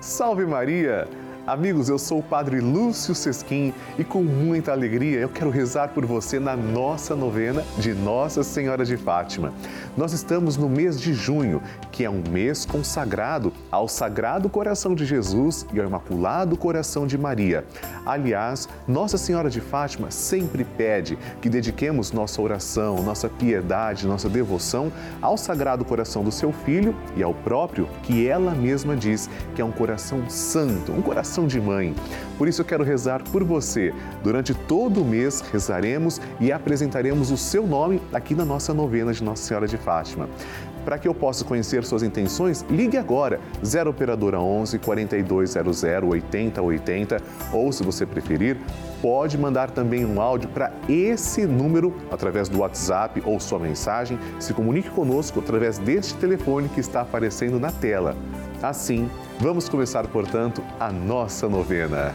Salve Maria! Amigos, eu sou o Padre Lúcio Sesquim e com muita alegria eu quero rezar por você na nossa novena de Nossa Senhora de Fátima. Nós estamos no mês de junho, que é um mês consagrado ao Sagrado Coração de Jesus e ao Imaculado Coração de Maria. Aliás, Nossa Senhora de Fátima sempre pede que dediquemos nossa oração, nossa piedade, nossa devoção ao Sagrado Coração do seu Filho e ao próprio que ela mesma diz que é um coração santo, um coração coração de mãe. Por isso eu quero rezar por você. Durante todo o mês rezaremos e apresentaremos o seu nome aqui na nossa novena de Nossa Senhora de Fátima. Para que eu possa conhecer suas intenções, ligue agora 0 operadora 11 4200 8080 ou se você preferir, pode mandar também um áudio para esse número através do WhatsApp ou sua mensagem. Se comunique conosco através deste telefone que está aparecendo na tela. Assim, vamos começar, portanto, a nossa novena.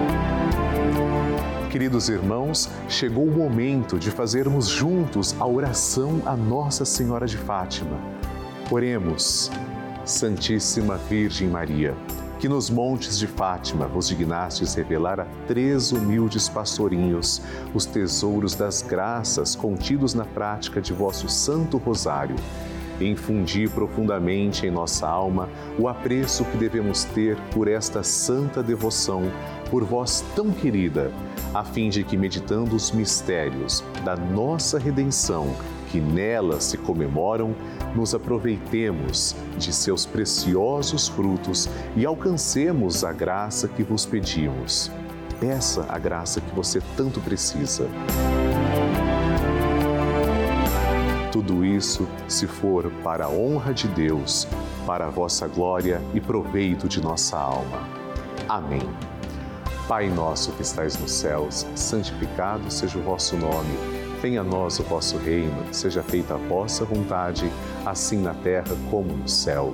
Queridos irmãos, chegou o momento de fazermos juntos a oração a Nossa Senhora de Fátima. Oremos, Santíssima Virgem Maria, que nos montes de Fátima vos dignastes revelar a três humildes pastorinhos os tesouros das graças contidos na prática de vosso Santo Rosário. Infundi profundamente em nossa alma o apreço que devemos ter por esta santa devoção, por vós tão querida a fim de que, meditando os mistérios da nossa redenção, que nela se comemoram, nos aproveitemos de seus preciosos frutos e alcancemos a graça que vos pedimos. Peça a graça que você tanto precisa. Tudo isso, se for para a honra de Deus, para a vossa glória e proveito de nossa alma. Amém. Pai nosso que estais nos céus, santificado seja o vosso nome. Venha a nós o vosso reino, seja feita a vossa vontade, assim na terra como no céu.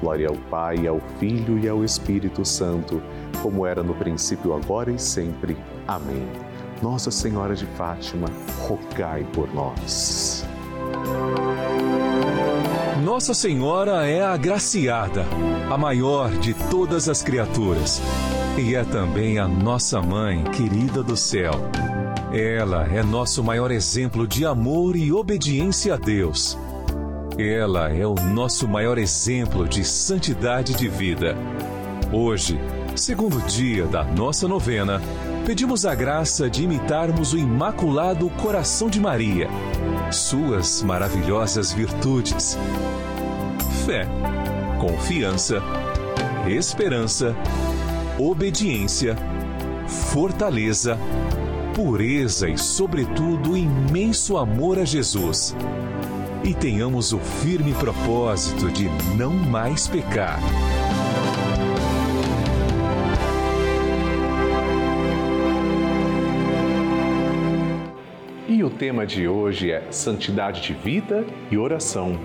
Glória ao Pai, ao Filho e ao Espírito Santo, como era no princípio, agora e sempre. Amém. Nossa Senhora de Fátima, rogai por nós. Nossa Senhora é a agraciada, a maior de todas as criaturas, e é também a nossa mãe querida do céu. Ela é nosso maior exemplo de amor e obediência a Deus. Ela é o nosso maior exemplo de santidade de vida. Hoje, segundo dia da nossa novena, pedimos a graça de imitarmos o Imaculado Coração de Maria, suas maravilhosas virtudes: fé, confiança, esperança, obediência, fortaleza, pureza e, sobretudo, imenso amor a Jesus e tenhamos o firme propósito de não mais pecar. E o tema de hoje é Santidade de Vida e Oração.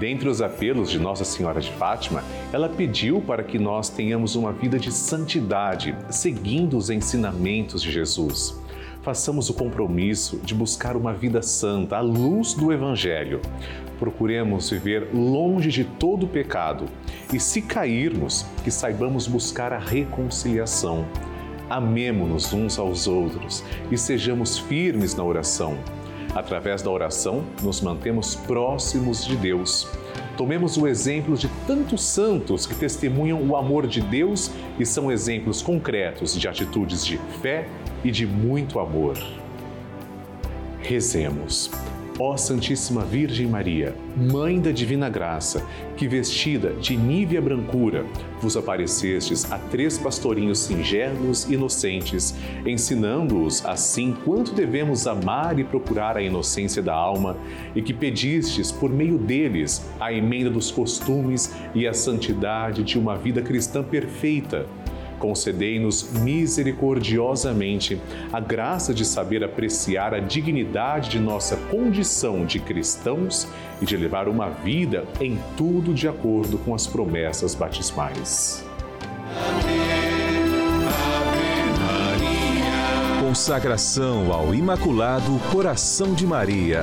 Dentre os apelos de Nossa Senhora de Fátima, ela pediu para que nós tenhamos uma vida de santidade, seguindo os ensinamentos de Jesus façamos o compromisso de buscar uma vida santa à luz do Evangelho. Procuremos viver longe de todo pecado e, se cairmos, que saibamos buscar a reconciliação. Amemo-nos uns aos outros e sejamos firmes na oração. Através da oração, nos mantemos próximos de Deus. Tomemos o exemplo de tantos santos que testemunham o amor de Deus e são exemplos concretos de atitudes de fé e de muito amor. Rezemos. Ó Santíssima Virgem Maria, Mãe da Divina Graça, que vestida de nívea brancura, vos aparecestes a três pastorinhos singelos e inocentes, ensinando-os assim quanto devemos amar e procurar a inocência da alma, e que pedistes, por meio deles, a emenda dos costumes e a santidade de uma vida cristã perfeita concedei-nos misericordiosamente a graça de saber apreciar a dignidade de nossa condição de cristãos e de levar uma vida em tudo de acordo com as promessas batismais. Consagração ao Imaculado Coração de Maria.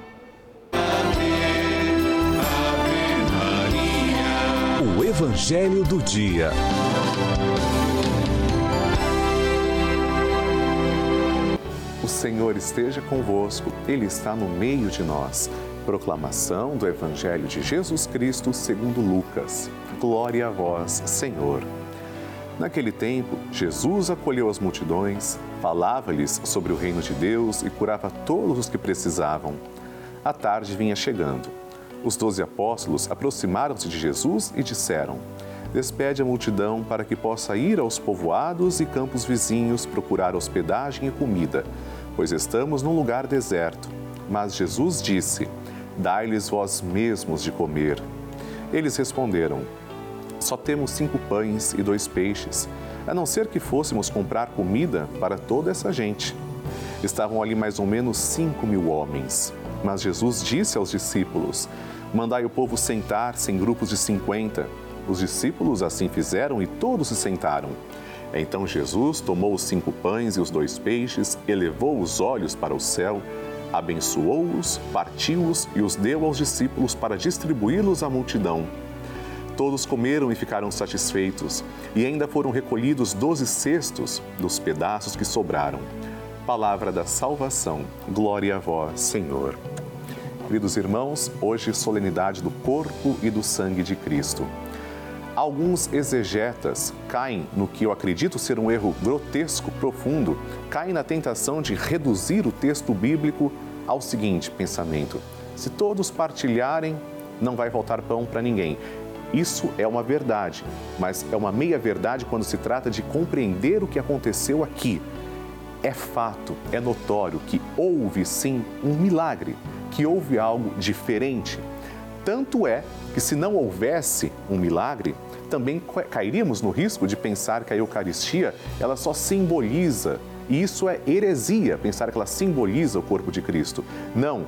Evangelho do Dia. O Senhor esteja convosco, Ele está no meio de nós. Proclamação do Evangelho de Jesus Cristo segundo Lucas. Glória a vós, Senhor. Naquele tempo, Jesus acolheu as multidões, falava-lhes sobre o reino de Deus e curava todos os que precisavam. A tarde vinha chegando os doze apóstolos aproximaram-se de Jesus e disseram: Despede a multidão para que possa ir aos povoados e campos vizinhos procurar hospedagem e comida, pois estamos num lugar deserto. Mas Jesus disse: Dai-lhes vós mesmos de comer. Eles responderam: Só temos cinco pães e dois peixes, a não ser que fôssemos comprar comida para toda essa gente. Estavam ali mais ou menos cinco mil homens. Mas Jesus disse aos discípulos: Mandai o povo sentar-se em grupos de cinquenta. Os discípulos assim fizeram e todos se sentaram. Então Jesus tomou os cinco pães e os dois peixes, elevou os olhos para o céu, abençoou-os, partiu-os e os deu aos discípulos para distribuí-los à multidão. Todos comeram e ficaram satisfeitos, e ainda foram recolhidos doze cestos dos pedaços que sobraram. Palavra da salvação. Glória a vós, Senhor. Queridos irmãos, hoje solenidade do corpo e do sangue de Cristo. Alguns exegetas caem no que eu acredito ser um erro grotesco, profundo, caem na tentação de reduzir o texto bíblico ao seguinte pensamento: se todos partilharem, não vai faltar pão para ninguém. Isso é uma verdade, mas é uma meia-verdade quando se trata de compreender o que aconteceu aqui. É fato, é notório que houve sim um milagre, que houve algo diferente. Tanto é que se não houvesse um milagre, também cairíamos no risco de pensar que a Eucaristia ela só simboliza, e isso é heresia, pensar que ela simboliza o corpo de Cristo. Não.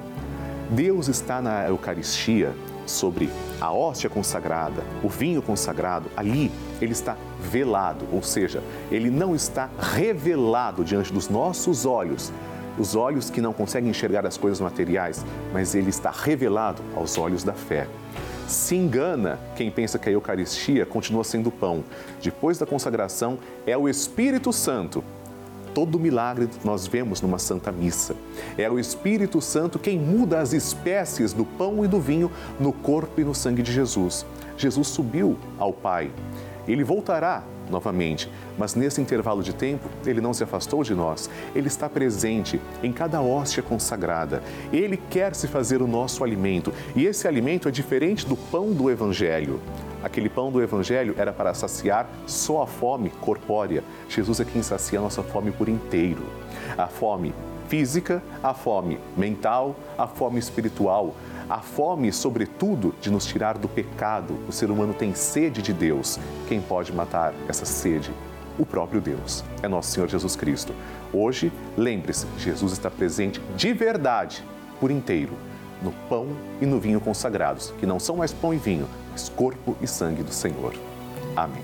Deus está na Eucaristia sobre a hóstia consagrada, o vinho consagrado, ali ele está velado, ou seja, ele não está revelado diante dos nossos olhos, os olhos que não conseguem enxergar as coisas materiais, mas ele está revelado aos olhos da fé. Se engana quem pensa que a Eucaristia continua sendo pão. Depois da consagração, é o Espírito Santo todo milagre nós vemos numa Santa Missa. É o Espírito Santo quem muda as espécies do pão e do vinho no corpo e no sangue de Jesus. Jesus subiu ao Pai. Ele voltará novamente, mas nesse intervalo de tempo, ele não se afastou de nós. Ele está presente em cada hóstia consagrada. Ele quer se fazer o nosso alimento, e esse alimento é diferente do pão do evangelho. Aquele pão do Evangelho era para saciar só a fome corpórea. Jesus é quem sacia a nossa fome por inteiro. A fome física, a fome mental, a fome espiritual, a fome, sobretudo, de nos tirar do pecado. O ser humano tem sede de Deus. Quem pode matar essa sede? O próprio Deus. É nosso Senhor Jesus Cristo. Hoje, lembre-se, Jesus está presente de verdade, por inteiro no pão e no vinho consagrados, que não são mais pão e vinho, mas corpo e sangue do Senhor. Amém.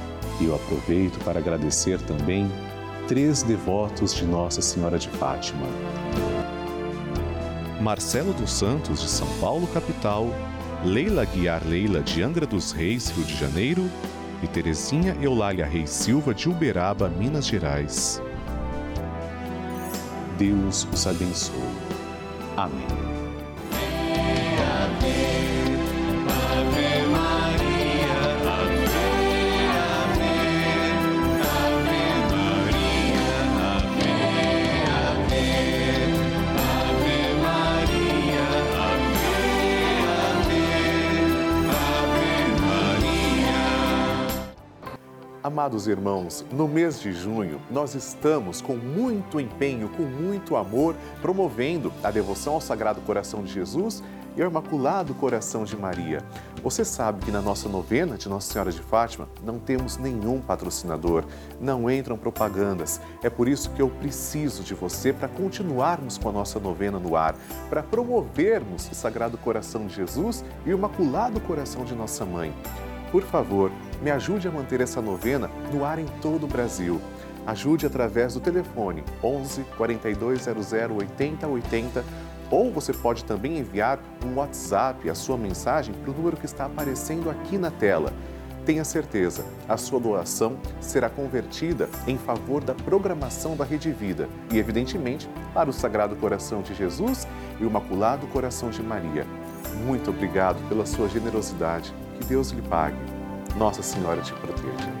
E eu aproveito para agradecer também três devotos de Nossa Senhora de Fátima. Marcelo dos Santos, de São Paulo, capital Leila Guiar Leila de Angra dos Reis, Rio de Janeiro, e Terezinha Eulália Reis Silva de Uberaba, Minas Gerais. Deus os abençoe. Amém. Amados irmãos, no mês de junho, nós estamos com muito empenho, com muito amor, promovendo a devoção ao Sagrado Coração de Jesus e ao Imaculado Coração de Maria. Você sabe que na nossa novena de Nossa Senhora de Fátima não temos nenhum patrocinador, não entram propagandas. É por isso que eu preciso de você para continuarmos com a nossa novena no ar, para promovermos o Sagrado Coração de Jesus e o Imaculado Coração de Nossa Mãe. Por favor, me ajude a manter essa novena no ar em todo o Brasil. Ajude através do telefone 11 4200 8080 ou você pode também enviar um WhatsApp, a sua mensagem, para o número que está aparecendo aqui na tela. Tenha certeza, a sua doação será convertida em favor da programação da Rede Vida e, evidentemente, para o Sagrado Coração de Jesus e o Imaculado Coração de Maria. Muito obrigado pela sua generosidade. Que Deus lhe pague. Nossa Senhora te proteja.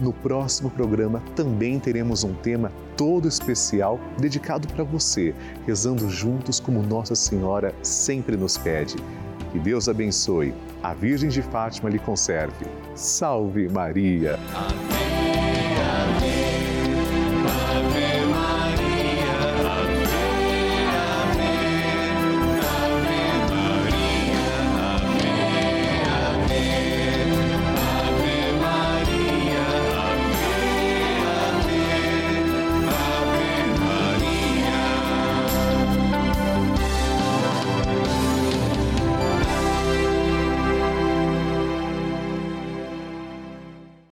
No próximo programa também teremos um tema todo especial dedicado para você, rezando juntos como Nossa Senhora sempre nos pede. Que Deus abençoe, a Virgem de Fátima lhe conserve. Salve Maria! Amém, amém.